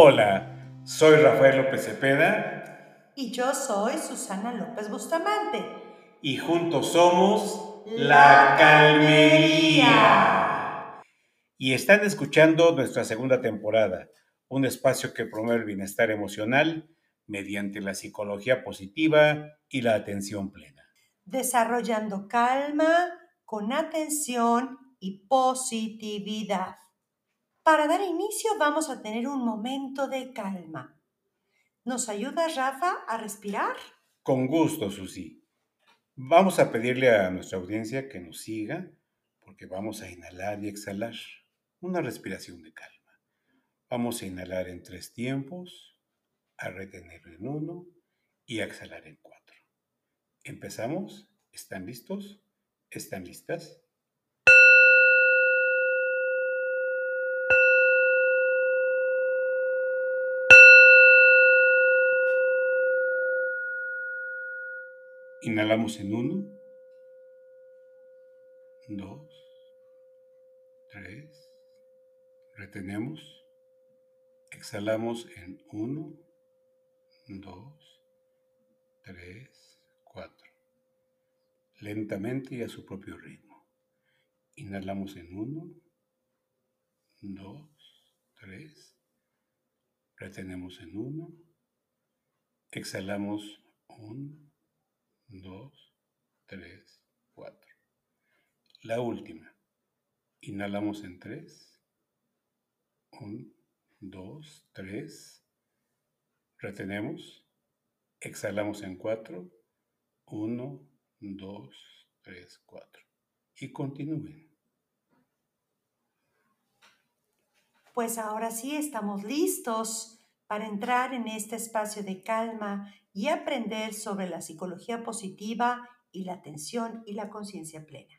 Hola, soy Rafael López Cepeda. Y yo soy Susana López Bustamante. Y juntos somos La Calmería. Y están escuchando nuestra segunda temporada, un espacio que promueve el bienestar emocional mediante la psicología positiva y la atención plena. Desarrollando calma con atención y positividad. Para dar inicio vamos a tener un momento de calma. ¿Nos ayuda Rafa a respirar? Con gusto, Susi. Vamos a pedirle a nuestra audiencia que nos siga porque vamos a inhalar y exhalar. Una respiración de calma. Vamos a inhalar en tres tiempos, a retener en uno y a exhalar en cuatro. ¿Empezamos? ¿Están listos? ¿Están listas? Inhalamos en uno, dos, tres, retenemos, exhalamos en uno, dos, tres, cuatro, lentamente y a su propio ritmo. Inhalamos en uno, dos, tres, retenemos en uno, exhalamos uno, dos, tres, cuatro. La última. Inhalamos en tres. Un, dos, tres. Retenemos. Exhalamos en cuatro. Uno, dos, tres, cuatro. Y continúen. Pues ahora sí estamos listos para entrar en este espacio de calma y aprender sobre la psicología positiva y la atención y la conciencia plena.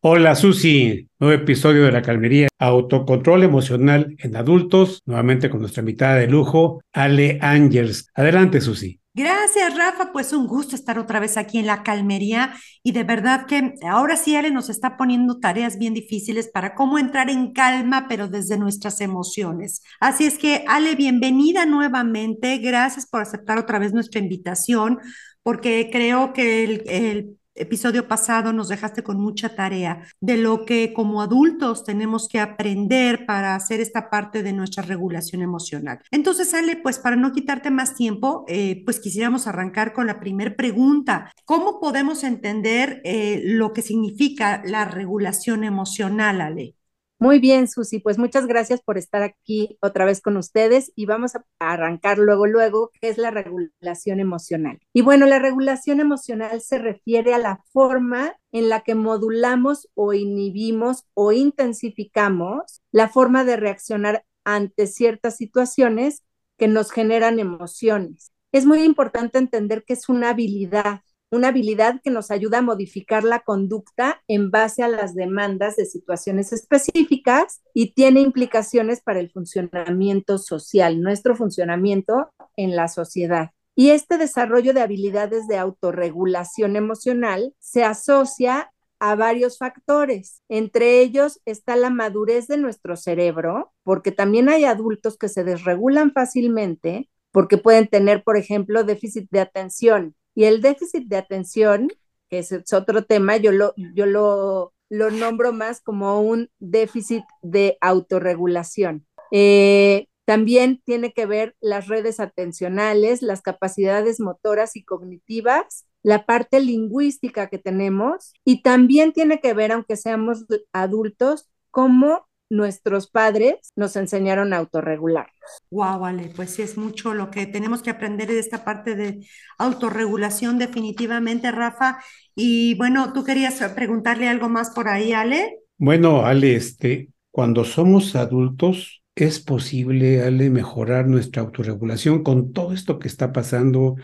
Hola Susi, nuevo episodio de la Calmería, autocontrol emocional en adultos, nuevamente con nuestra invitada de lujo, Ale Angers. Adelante Susi. Gracias, Rafa. Pues un gusto estar otra vez aquí en la calmería y de verdad que ahora sí Ale nos está poniendo tareas bien difíciles para cómo entrar en calma, pero desde nuestras emociones. Así es que Ale, bienvenida nuevamente. Gracias por aceptar otra vez nuestra invitación, porque creo que el, el episodio pasado nos dejaste con mucha tarea de lo que como adultos tenemos que aprender para hacer esta parte de nuestra regulación emocional. Entonces, Ale, pues para no quitarte más tiempo, eh, pues quisiéramos arrancar con la primera pregunta. ¿Cómo podemos entender eh, lo que significa la regulación emocional, Ale? Muy bien, Susi, pues muchas gracias por estar aquí otra vez con ustedes y vamos a arrancar luego, luego, qué es la regulación emocional. Y bueno, la regulación emocional se refiere a la forma en la que modulamos o inhibimos o intensificamos la forma de reaccionar ante ciertas situaciones que nos generan emociones. Es muy importante entender que es una habilidad una habilidad que nos ayuda a modificar la conducta en base a las demandas de situaciones específicas y tiene implicaciones para el funcionamiento social, nuestro funcionamiento en la sociedad. Y este desarrollo de habilidades de autorregulación emocional se asocia a varios factores. Entre ellos está la madurez de nuestro cerebro, porque también hay adultos que se desregulan fácilmente porque pueden tener, por ejemplo, déficit de atención y el déficit de atención, que es, otro tema, yo lo, yo lo, lo, nombro más como un déficit de autorregulación. Eh, también tiene que ver las redes atencionales, las capacidades motoras y cognitivas, la parte lingüística que tenemos y también tiene que ver, aunque seamos adultos, cómo nuestros padres nos enseñaron a autorregularnos. Wow, vale, pues sí es mucho lo que tenemos que aprender de esta parte de autorregulación definitivamente, Rafa. Y bueno, tú querías preguntarle algo más por ahí, Ale. Bueno, Ale, este, cuando somos adultos, ¿es posible, Ale, mejorar nuestra autorregulación con todo esto que está pasando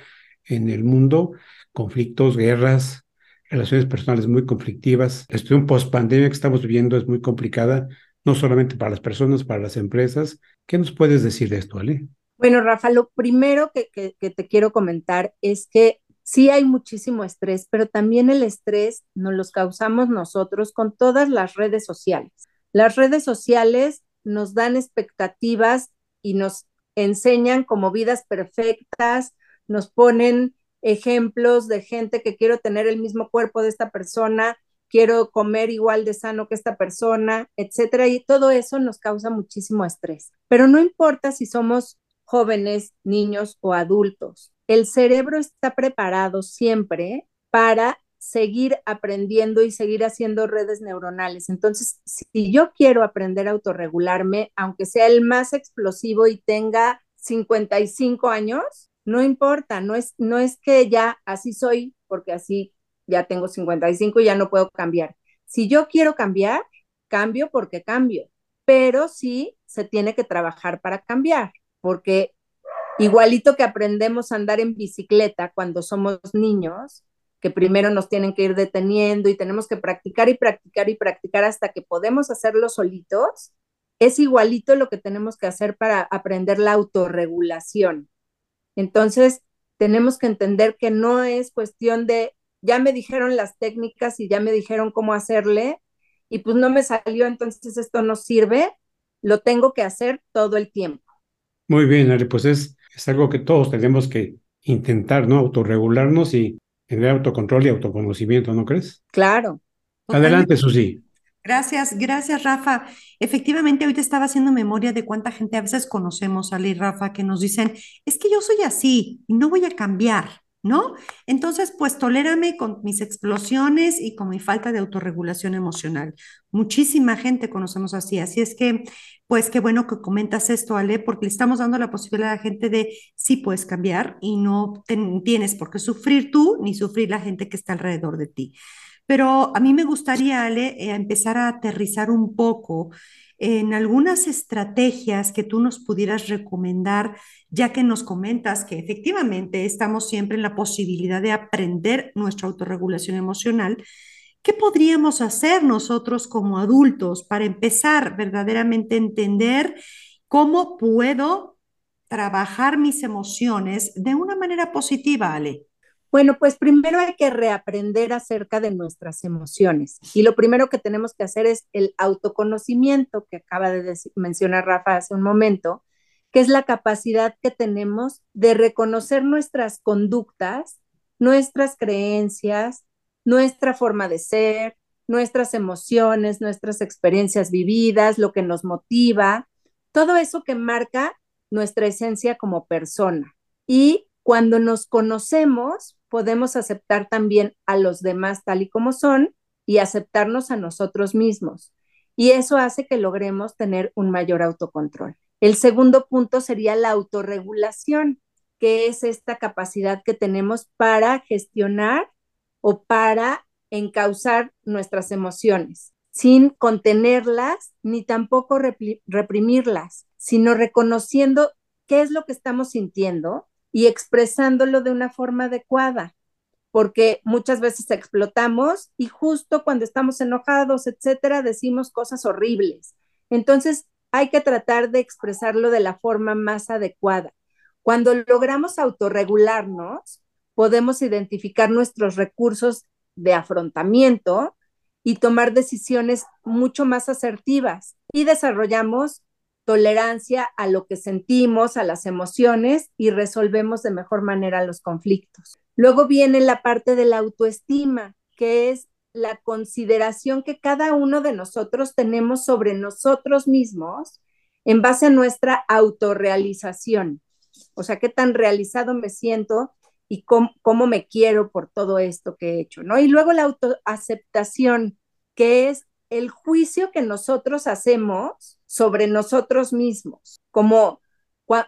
en el mundo? Conflictos, guerras, relaciones personales muy conflictivas. La situación post-pandemia que estamos viviendo es muy complicada no solamente para las personas, para las empresas. ¿Qué nos puedes decir de esto, Ale? Bueno, Rafa, lo primero que, te quiero comentar es que sí hay muchísimo estrés, pero también el estrés nos los causamos nosotros con todas las redes sociales. Las redes sociales nos dan expectativas y nos enseñan como vidas perfectas, nos ponen ejemplos de gente que quiero tener el mismo cuerpo de esta persona, quiero comer igual de sano que esta persona, etcétera, y todo eso nos causa muchísimo estrés. Pero no importa si somos jóvenes, niños o adultos, el cerebro está preparado siempre para seguir aprendiendo y seguir haciendo redes neuronales. Entonces, si yo quiero aprender a autorregularme, aunque sea el más explosivo y tenga 55 años, no importa, no es, no es que ya así soy, porque así ya tengo 55 y ya no puedo cambiar. Si yo quiero cambiar, cambio porque cambio, pero sí se tiene que trabajar para cambiar, porque igualito que aprendemos a andar en bicicleta cuando somos niños, que primero nos tienen que ir deteniendo y tenemos que practicar y practicar y practicar hasta que podemos hacerlo solitos, es igualito lo que tenemos que hacer para aprender la autorregulación. Entonces, tenemos que entender que no es cuestión de, ya me dijeron las técnicas y ya me dijeron cómo hacerle, y pues no me salió, entonces esto no sirve, lo tengo que hacer todo el tiempo. Muy bien, Ari, pues es, es algo que todos tenemos que intentar, ¿no? Autorregularnos y tener autocontrol y autoconocimiento, ¿no crees? Claro. Adelante, Susi. Gracias, gracias, Rafa. Efectivamente, ahorita estaba haciendo memoria de cuánta gente a veces conocemos, Ale y Rafa, que nos dicen, es que yo soy así y no voy a cambiar, ¿no? Entonces, pues tolérame con mis explosiones y con mi falta de autorregulación emocional. Muchísima gente conocemos así, así es que, pues qué bueno que comentas esto, Ale, porque le estamos dando la posibilidad a la gente de sí puedes cambiar y no tienes por qué sufrir tú ni sufrir la gente que está alrededor de ti. Pero a mí me gustaría, Ale, eh, empezar a aterrizar un poco en algunas estrategias que tú nos pudieras recomendar, ya que nos comentas que efectivamente estamos siempre en la posibilidad de aprender nuestra autorregulación emocional. ¿Qué podríamos hacer nosotros como adultos para empezar verdaderamente a entender cómo puedo trabajar mis emociones de una manera positiva, Ale? Bueno, pues primero hay que reaprender acerca de nuestras emociones. Y lo primero que tenemos que hacer es el autoconocimiento que acaba de mencionar Rafa hace un momento, que es la capacidad que tenemos de reconocer nuestras conductas, nuestras creencias, nuestra forma de ser, nuestras emociones, nuestras experiencias vividas, lo que nos motiva, todo eso que marca nuestra esencia como persona. Y cuando nos conocemos, podemos aceptar también a los demás tal y como son y aceptarnos a nosotros mismos. Y eso hace que logremos tener un mayor autocontrol. El segundo punto sería la autorregulación, que es esta capacidad que tenemos para gestionar o para encauzar nuestras emociones, sin contenerlas ni tampoco reprimirlas, sino reconociendo qué es lo que estamos sintiendo y expresándolo de una forma adecuada, porque muchas veces explotamos y justo cuando estamos enojados, etcétera, decimos cosas horribles. Entonces, hay que tratar de expresarlo de la forma más adecuada. Cuando logramos autorregularnos, podemos identificar nuestros recursos de afrontamiento y tomar decisiones mucho más asertivas y desarrollamos tolerancia a lo que sentimos, a las emociones y resolvemos de mejor manera los conflictos. Luego viene la parte de la autoestima, que es la consideración que cada uno de nosotros tenemos sobre nosotros mismos en base a nuestra autorrealización. O sea, qué tan realizado me siento y cómo, cómo me quiero por todo esto que he hecho, ¿no? Y luego la autoaceptación, que es el juicio que nosotros hacemos sobre nosotros mismos, cómo,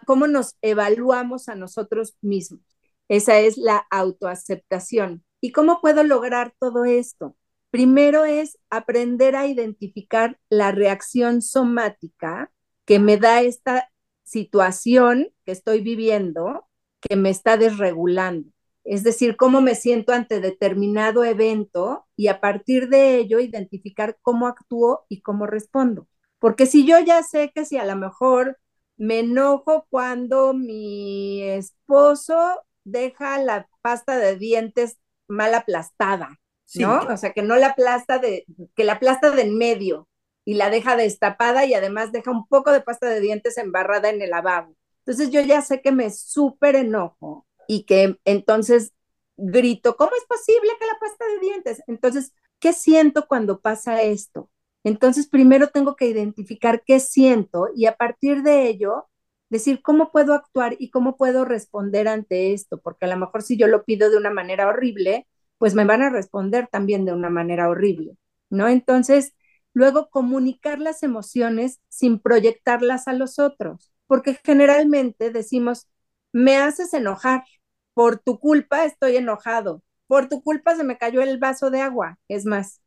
cómo nos evaluamos a nosotros mismos. Esa es la autoaceptación. ¿Y cómo puedo lograr todo esto? Primero es aprender a identificar la reacción somática que me da esta situación que estoy viviendo, que me está desregulando es decir, cómo me siento ante determinado evento y a partir de ello identificar cómo actúo y cómo respondo. Porque si yo ya sé que si a lo mejor me enojo cuando mi esposo deja la pasta de dientes mal aplastada, ¿no? O sea, que no la aplasta de, que la aplasta de en medio. y la deja destapada y además deja un poco de pasta de dientes embarrada en el lavabo. Entonces yo ya sé que me súper enojo y que entonces grito, ¿cómo es posible que la pasta de dientes? Entonces, ¿qué siento cuando pasa esto? Entonces, primero tengo que identificar qué siento y a partir de ello, decir cómo puedo actuar y cómo puedo responder ante esto, porque a lo mejor si yo lo pido de una manera horrible, pues me van a responder también de una manera horrible, ¿no? Entonces, luego comunicar las emociones sin proyectarlas a los otros, porque generalmente decimos, me haces enojar, por tu culpa estoy enojado, por tu culpa se me cayó el vaso de agua, es más,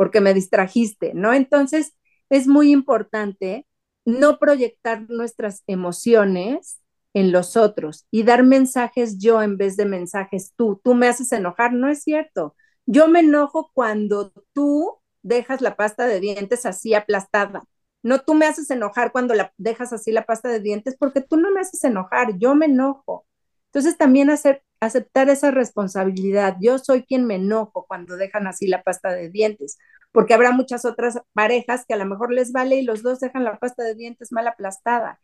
porque me distrajiste, ¿no? Entonces, es muy importante no proyectar nuestras emociones en los otros y dar mensajes yo en vez de mensajes tú. Tú me haces enojar, no es cierto. Yo me enojo cuando tú dejas la pasta de dientes así aplastada. No tú me haces enojar cuando la dejas así la pasta de dientes porque tú no me haces enojar, yo me enojo. Entonces también hacer, aceptar esa responsabilidad. Yo soy quien me enojo cuando dejan así la pasta de dientes, porque habrá muchas otras parejas que a lo mejor les vale y los dos dejan la pasta de dientes mal aplastada.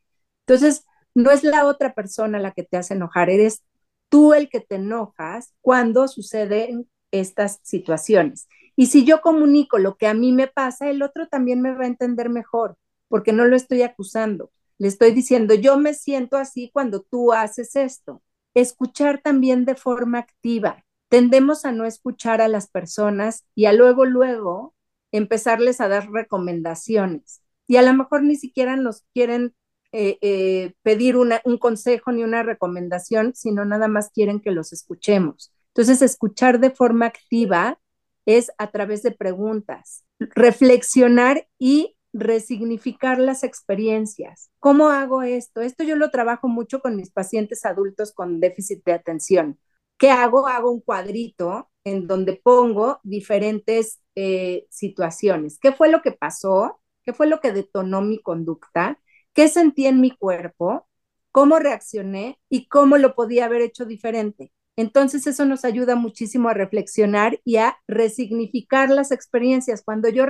Entonces, no es la otra persona la que te hace enojar, eres tú el que te enojas cuando suceden estas situaciones. Y si yo comunico lo que a mí me pasa, el otro también me va a entender mejor, porque no lo estoy acusando. Le estoy diciendo, yo me siento así cuando tú haces esto escuchar también de forma activa. Tendemos a no escuchar a las personas y a luego, luego empezarles a dar recomendaciones. Y a lo mejor ni siquiera nos quieren eh, eh, pedir un consejo ni una recomendación, sino nada más quieren que los escuchemos. Entonces, escuchar de forma activa es a través de preguntas, reflexionar y resignificar las experiencias. ¿Cómo hago esto? Esto yo lo trabajo mucho con mis pacientes adultos con déficit de atención. ¿Qué hago? Hago un cuadrito en donde pongo diferentes eh, situaciones. ¿Qué fue lo que pasó? ¿Qué fue lo que detonó mi conducta? ¿Qué sentí en mi cuerpo? ¿Cómo reaccioné? ¿Y cómo lo podía haber hecho diferente? Entonces eso nos ayuda muchísimo a reflexionar y a resignificar las experiencias. Cuando yo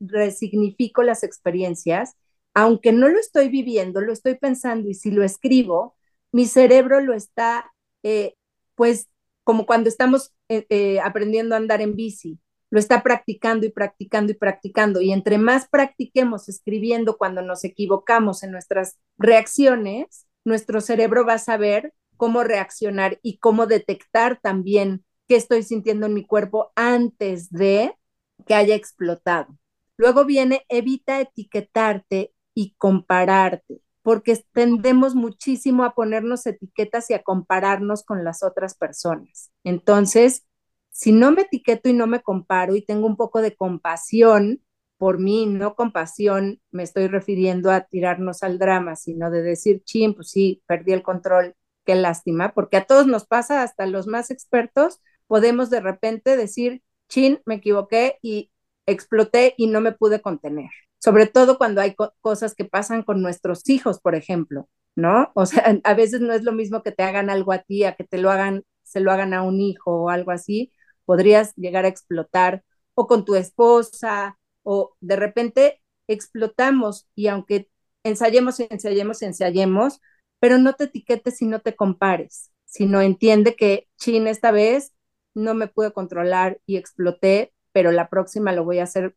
resignifico las experiencias, aunque no lo estoy viviendo, lo estoy pensando y si lo escribo, mi cerebro lo está, eh, pues como cuando estamos eh, eh, aprendiendo a andar en bici, lo está practicando y practicando y practicando. Y entre más practiquemos escribiendo cuando nos equivocamos en nuestras reacciones, nuestro cerebro va a saber cómo reaccionar y cómo detectar también qué estoy sintiendo en mi cuerpo antes de que haya explotado. Luego viene, evita etiquetarte y compararte, porque tendemos muchísimo a ponernos etiquetas y a compararnos con las otras personas. Entonces, si no me etiqueto y no me comparo y tengo un poco de compasión por mí, no compasión, me estoy refiriendo a tirarnos al drama, sino de decir, ching, pues sí, perdí el control, qué lástima, porque a todos nos pasa, hasta los más expertos, podemos de repente decir, chin, me equivoqué y exploté y no me pude contener. Sobre todo cuando hay cosas que pasan con nuestros hijos, por ejemplo, ¿no? O sea, a veces no es lo mismo que te hagan algo a ti, a que te lo hagan, se lo hagan a un hijo o algo así, podrías llegar a explotar o con tu esposa o de repente explotamos y aunque ensayemos ensayemos ensayemos, pero no te etiquetes y no te compares, sino entiende que, chin, esta vez no me pude controlar y exploté, pero la próxima lo voy a hacer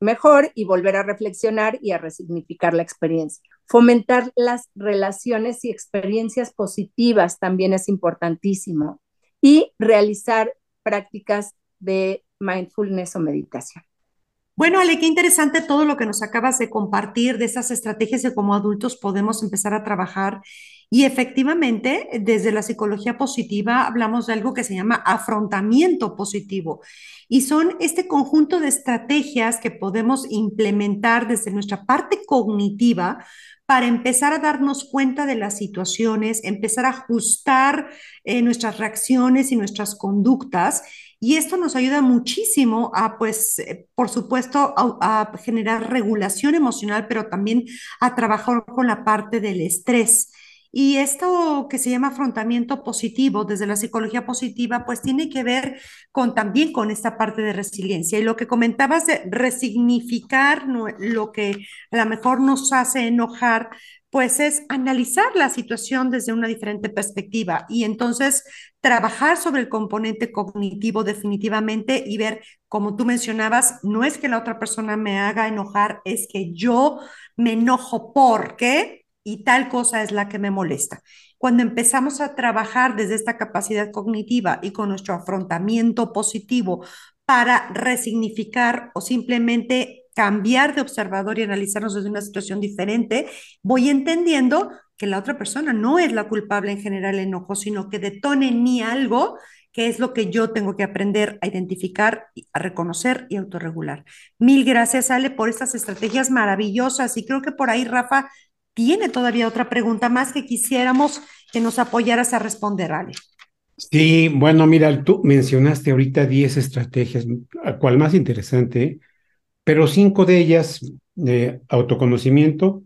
mejor y volver a reflexionar y a resignificar la experiencia. Fomentar las relaciones y experiencias positivas también es importantísimo y realizar prácticas de mindfulness o meditación. Bueno, Ale, qué interesante todo lo que nos acabas de compartir de esas estrategias que como adultos podemos empezar a trabajar. Y efectivamente, desde la psicología positiva hablamos de algo que se llama afrontamiento positivo. Y son este conjunto de estrategias que podemos implementar desde nuestra parte cognitiva para empezar a darnos cuenta de las situaciones, empezar a ajustar eh, nuestras reacciones y nuestras conductas y esto nos ayuda muchísimo a, pues, eh, por supuesto, a, generar regulación emocional, pero también a trabajar con la parte del estrés. Y esto que se llama afrontamiento positivo desde la psicología positiva, pues tiene que ver con también con esta parte de resiliencia. Y lo que comentabas de resignificar lo que a lo mejor nos hace enojar, pues es analizar la situación desde una diferente perspectiva y entonces trabajar sobre el componente cognitivo definitivamente y ver, como tú mencionabas, no es que la otra persona me haga enojar, es que yo me enojo porque y tal cosa es la que me molesta. Cuando empezamos a trabajar desde esta capacidad cognitiva y con nuestro afrontamiento positivo para resignificar o simplemente cambiar de observador y analizarnos desde una situación diferente, voy entendiendo que la otra persona no es la culpable en general el enojo, sino que detone en mí algo que es lo que yo tengo que aprender a identificar, a reconocer y autorregular. Mil gracias, Ale, por estas estrategias maravillosas. Y creo que por ahí Rafa tiene todavía otra pregunta más que quisiéramos que nos apoyaras a responder, Ale. Sí, bueno, mira, tú mencionaste ahorita 10 estrategias, cual más interesante, pero cinco de ellas de autoconocimiento,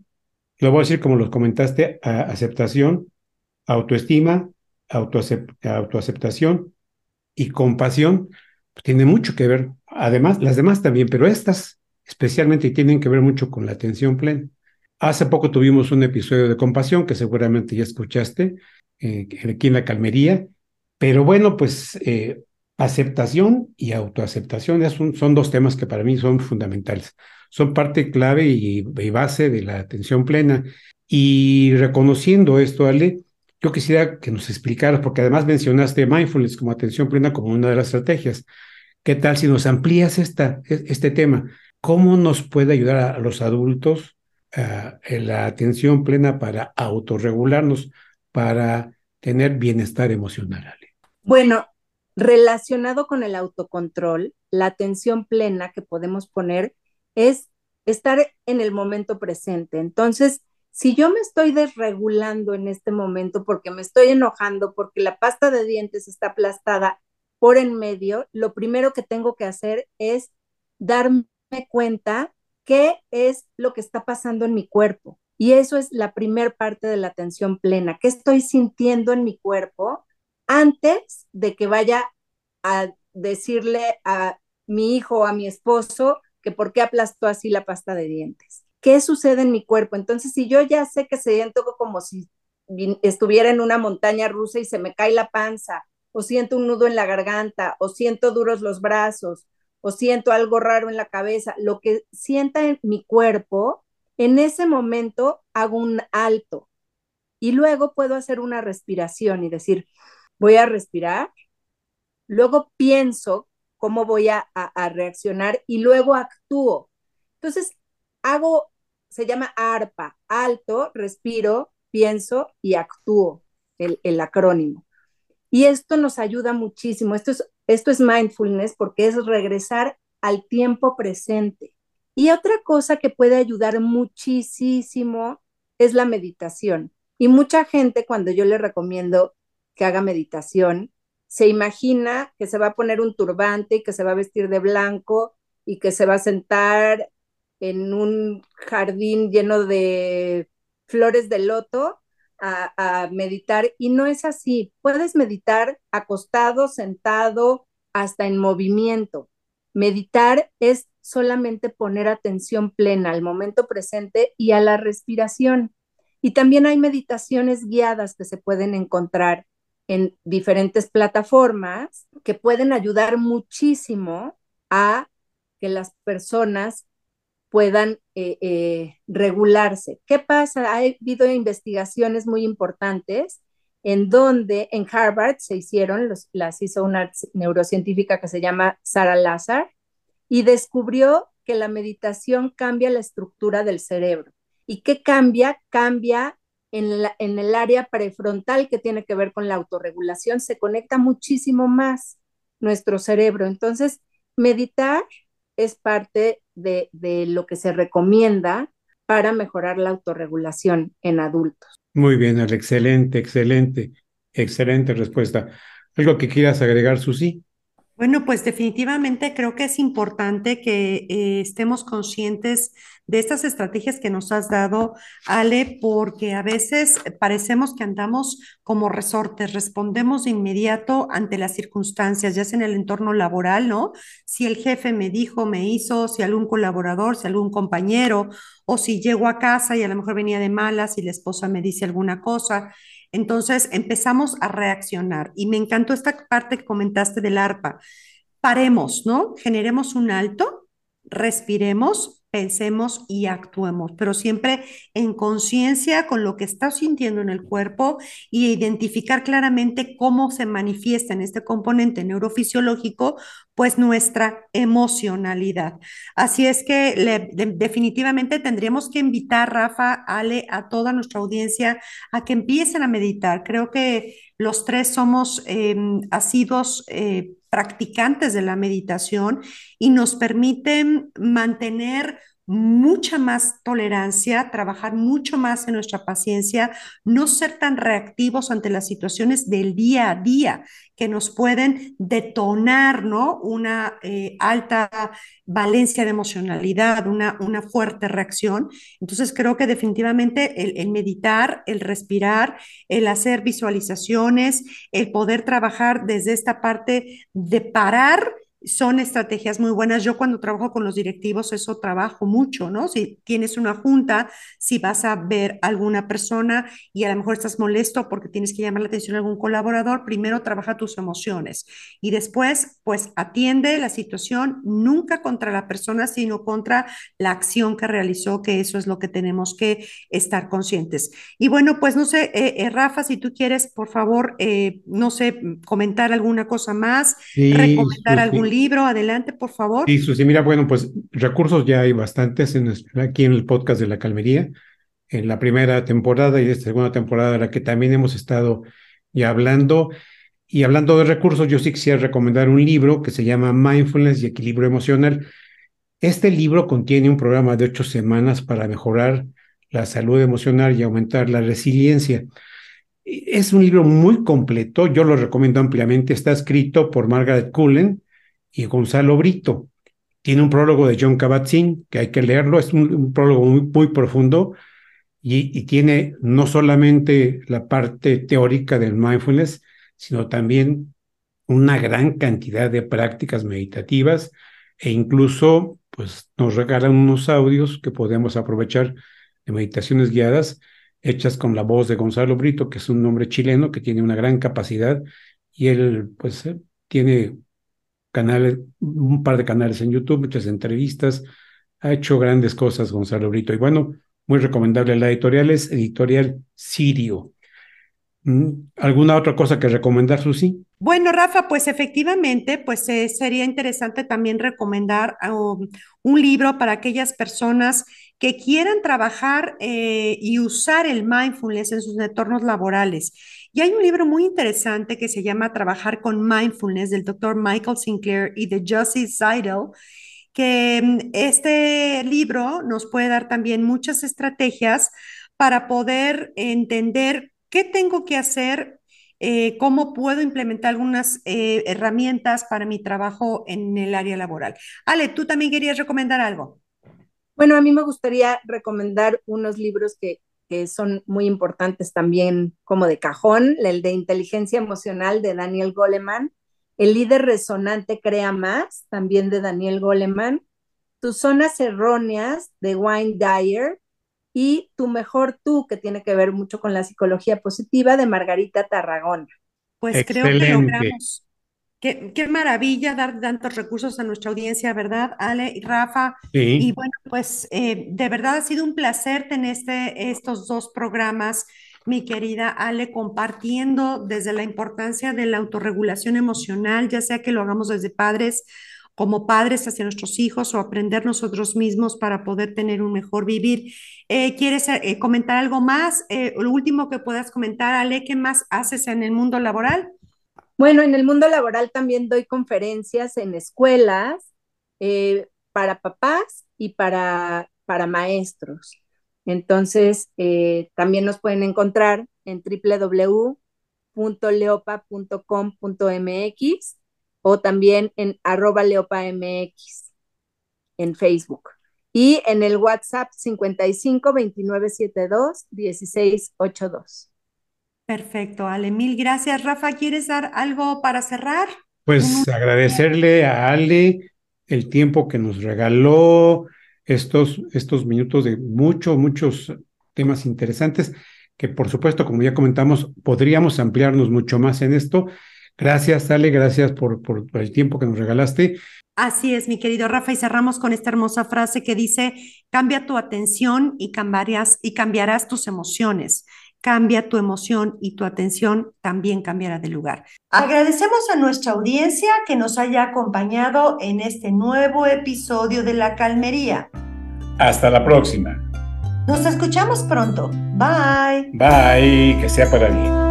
lo voy a decir como los comentaste, aceptación, autoestima, autoaceptación y compasión, pues tiene mucho que ver, además, las demás también, pero estas especialmente tienen que ver mucho con la atención plena. Hace poco tuvimos un episodio de compasión que seguramente ya escuchaste eh, aquí en la calmería, pero bueno, pues eh, aceptación y autoaceptación son dos temas que para mí son fundamentales. Son parte clave y, base de la atención plena. Y reconociendo esto, Ale, yo quisiera que nos explicaras, porque además mencionaste mindfulness como atención plena como una de las estrategias. ¿Qué tal si nos amplías esta, e, este tema? ¿Cómo nos puede ayudar a los adultos en la atención plena para autorregularnos, para tener bienestar emocional? Ale? Bueno, relacionado con el autocontrol, la atención plena que podemos poner es estar en el momento presente. Entonces, si yo me estoy desregulando en este momento porque me estoy enojando, porque la pasta de dientes está aplastada por en medio, lo primero que tengo que hacer es darme cuenta qué es lo que está pasando en mi cuerpo. Y eso es la primer parte de la atención plena. ¿Qué estoy sintiendo en mi cuerpo? Antes de que vaya a decirle a mi hijo o a mi esposo que por qué aplastó así la pasta de dientes. ¿Qué sucede en mi cuerpo? Entonces, si yo ya sé que se siento como si estuviera en una montaña rusa y se me cae la panza, o siento un nudo en la garganta, o siento duros los brazos, o siento algo raro en la cabeza, lo que sienta en mi cuerpo, en ese momento hago un alto y luego puedo hacer una respiración y decir, voy a respirar, luego pienso cómo voy a, reaccionar y luego actúo. Entonces, hago, se llama ARPA, alto, respiro, pienso y actúo, el, el acrónimo. Y esto nos ayuda muchísimo. Esto es, esto es mindfulness porque es regresar al tiempo presente. Y otra cosa que puede ayudar muchísimo es la meditación. Y mucha gente cuando yo le recomiendo que haga meditación, se imagina que se va a poner un turbante y que se va a vestir de blanco y que se va a sentar en un jardín lleno de flores de loto a, meditar y no es así. Puedes meditar acostado, sentado, hasta en movimiento. Meditar es solamente poner atención plena al momento presente y a la respiración. Y también hay meditaciones guiadas que se pueden encontrar en diferentes plataformas que pueden ayudar muchísimo a que las personas puedan eh, eh, regularse. ¿Qué pasa? Ha habido investigaciones muy importantes en donde en Harvard se hicieron, las hizo una neurocientífica que se llama Sarah Lazar, y descubrió que la meditación cambia la estructura del cerebro. ¿Y qué cambia? Cambia en, el área prefrontal que tiene que ver con la autorregulación, se conecta muchísimo más nuestro cerebro. Entonces, meditar es parte de, lo que se recomienda para mejorar la autorregulación en adultos. Muy bien, excelente, excelente, excelente respuesta. ¿Algo que quieras agregar, Susi? Bueno, pues definitivamente creo que es importante que eh, estemos conscientes de estas estrategias que nos has dado, Ale, porque a veces parecemos que andamos como resortes, respondemos de inmediato ante las circunstancias, ya sea en el entorno laboral, ¿no? Si el jefe me dijo, me hizo, si algún colaborador, si algún compañero, o si llego a casa y a lo mejor venía de malas y la esposa me dice alguna cosa. Entonces empezamos a reaccionar y me encantó esta parte que comentaste del arpa. Paremos, ¿no? Generemos un alto, respiremos, pensemos y actuemos, pero siempre en conciencia con lo que estás sintiendo en el cuerpo y identificar claramente cómo se manifiesta en este componente neurofisiológico, pues nuestra emocionalidad. Así es que definitivamente tendríamos que invitar, Rafa, Ale, a toda nuestra audiencia a que empiecen a meditar. Creo que los tres somos eh, asidos. Eh, practicantes de la meditación y nos permiten mantener mucha más tolerancia, trabajar mucho más en nuestra paciencia, no ser tan reactivos ante las situaciones del día a día que nos pueden detonar, ¿no? Una eh, alta valencia de emocionalidad, una, una fuerte reacción. Entonces creo que definitivamente el, el meditar, el respirar, el hacer visualizaciones, el poder trabajar desde esta parte de parar son estrategias muy buenas. Yo cuando trabajo con los directivos, eso trabajo mucho, ¿no? Si tienes una junta, si vas a ver a alguna persona y a lo mejor estás molesto porque tienes que llamar la atención a algún colaborador, primero trabaja tus emociones y después, pues atiende la situación nunca contra la persona, sino contra la acción que realizó, que eso es lo que tenemos que estar conscientes. Y bueno, pues no sé, eh, eh, Rafa, si tú quieres, por favor, eh, no sé, comentar alguna cosa más, recomendar algún libro. Adelante, por favor. Sí, Susi, mira, bueno, pues recursos ya hay bastantes aquí en el podcast de la Calmería, en la primera temporada y esta segunda temporada, de la que también hemos estado ya hablando. Y hablando de recursos, yo sí quisiera recomendar un libro que se llama Mindfulness y Equilibrio Emocional. Este libro contiene un programa de ocho semanas para mejorar la salud emocional y aumentar la resiliencia. Es un libro muy completo, yo lo recomiendo ampliamente. Está escrito por Margaret Cullen y Gonzalo Brito. Tiene un prólogo de John Kabat-Zinn, que hay que leerlo, es un, prólogo muy, muy profundo y, tiene no solamente la parte teórica del mindfulness, sino también una gran cantidad de prácticas meditativas e incluso pues nos regalan unos audios que podemos aprovechar de meditaciones guiadas hechas con la voz de Gonzalo Brito, que es un hombre chileno que tiene una gran capacidad y él pues eh, tiene canales, un par de canales en YouTube, muchas entrevistas, ha hecho grandes cosas Gonzalo Brito. Y bueno, muy recomendable la editorial es Editorial Sirio. Mm, ¿Alguna otra cosa que recomendar, Susi? Bueno, Rafa, pues efectivamente, pues eh, sería interesante también recomendar um, un libro para aquellas personas que quieran trabajar eh, y usar el mindfulness en sus entornos laborales. Y hay un libro muy interesante que se llama Trabajar con Mindfulness del doctor Michael Sinclair y de Josie Seidel, que mm, este libro nos puede dar también muchas estrategias para poder entender qué tengo que hacer, eh, cómo puedo implementar algunas eh, herramientas para mi trabajo en el área laboral. Ale, tú también querías recomendar algo. Bueno, a mí me gustaría recomendar unos libros que que son muy importantes también como de cajón, el de inteligencia emocional de Daniel Goleman, el líder resonante crea más, también de Daniel Goleman, tus zonas erróneas de Wayne Dyer y tu mejor tú, que tiene que ver mucho con la psicología positiva de Margarita Tarragona. Pues creo que logramos Qué, qué, maravilla dar tantos recursos a nuestra audiencia, ¿verdad, Ale y Rafa? Sí. Y bueno, pues eh, de verdad ha sido un placer tener este, estos dos programas, mi querida Ale, compartiendo desde la importancia de la autorregulación emocional, ya sea que lo hagamos desde padres como padres hacia nuestros hijos o aprender nosotros mismos para poder tener un mejor vivir. Eh, ¿Quieres eh, comentar algo más? lo último que puedas comentar, Ale, ¿qué más haces en el mundo laboral? Bueno, en el mundo laboral también doy conferencias en escuelas eh, para papás y para, para maestros. Entonces, eh, también nos pueden encontrar en www.leopa.com.mx o también en arroba leopamx en Facebook. Y en el WhatsApp 55 29 72 16 82. Perfecto, Ale. Mil gracias. Rafa, ¿quieres dar algo para cerrar? Pues agradecerle a Ale el tiempo que nos regaló, estos, estos minutos de muchos, muchos temas interesantes, que por supuesto, como ya comentamos, podríamos ampliarnos mucho más en esto. Gracias, Ale, gracias por, por, por el tiempo que nos regalaste. Así es, mi querido Rafa, y cerramos con esta hermosa frase que dice, cambia tu atención y cambiarás, y cambiarás tus emociones cambia tu emoción y tu atención también cambiará de lugar. Agradecemos a nuestra audiencia que nos haya acompañado en este nuevo episodio de La Calmería. Hasta la próxima. Nos escuchamos pronto. Bye. Bye, que sea para bien.